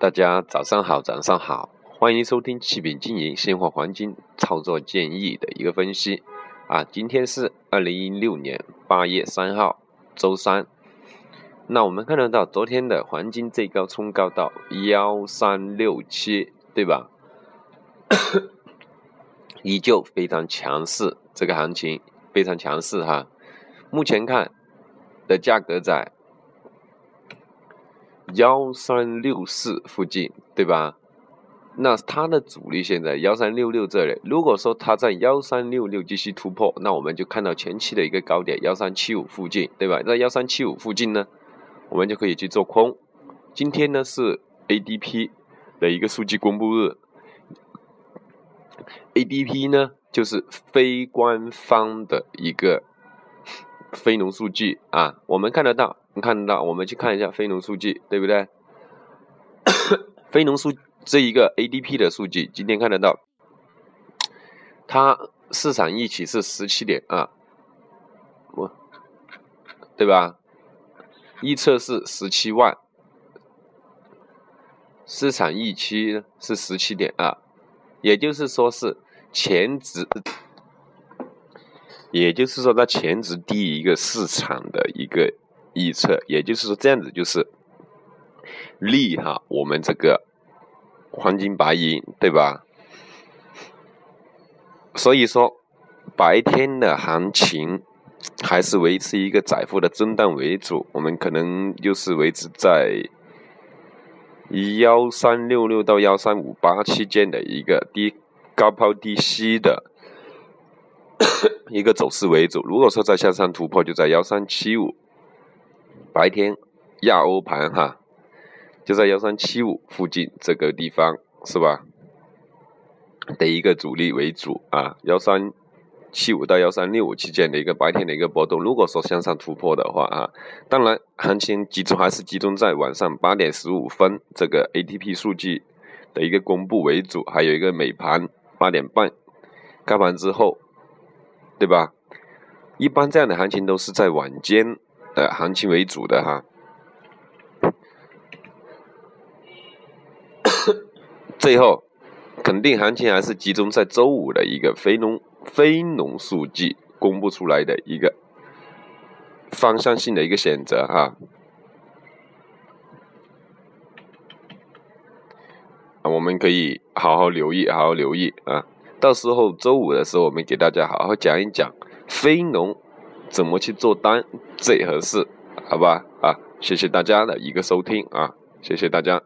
大家早上好，早上好，欢迎收听气品经营现货黄金操作建议的一个分析啊。今天是二零一六年八月三号，周三。那我们看得到昨天的黄金最高冲高到幺三六七，对吧？依旧非常强势，这个行情非常强势哈。目前看的价格在。幺三六四附近，对吧？那它的阻力现在幺三六六这里。如果说它在幺三六六继续突破，那我们就看到前期的一个高点幺三七五附近，对吧？在幺三七五附近呢，我们就可以去做空。今天呢是 ADP 的一个数据公布日，ADP 呢就是非官方的一个非农数据啊，我们看得到。看得到，我们去看一下非农数据，对不对？非农数这一个 ADP 的数据，今天看得到，它市场预期是十七点二，我，对吧？预测是十七万，市场预期是十七点二，也就是说是前值，也就是说它前值低于一个市场的一个。预测，也就是说这样子就是利哈，我们这个黄金白银，对吧？所以说白天的行情还是维持一个窄幅的震荡为主，我们可能就是维持在幺三六六到幺三五八期间的一个低高抛低吸的一个走势为主。如果说再向上突破，就在幺三七五。白天亚欧盘哈，就在幺三七五附近这个地方是吧？的一个主力为主啊，幺三七五到幺三六五期间的一个白天的一个波动。如果说向上突破的话啊，当然行情集中还是集中在晚上八点十五分这个 ATP 数据的一个公布为主，还有一个美盘八点半开盘之后，对吧？一般这样的行情都是在晚间。的行情为主的哈，最后肯定行情还是集中在周五的一个非农非农数据公布出来的一个方向性的一个选择哈，我们可以好好留意，好好留意啊，到时候周五的时候，我们给大家好好讲一讲非农。怎么去做单最合适？好吧，啊，谢谢大家的一个收听啊，谢谢大家。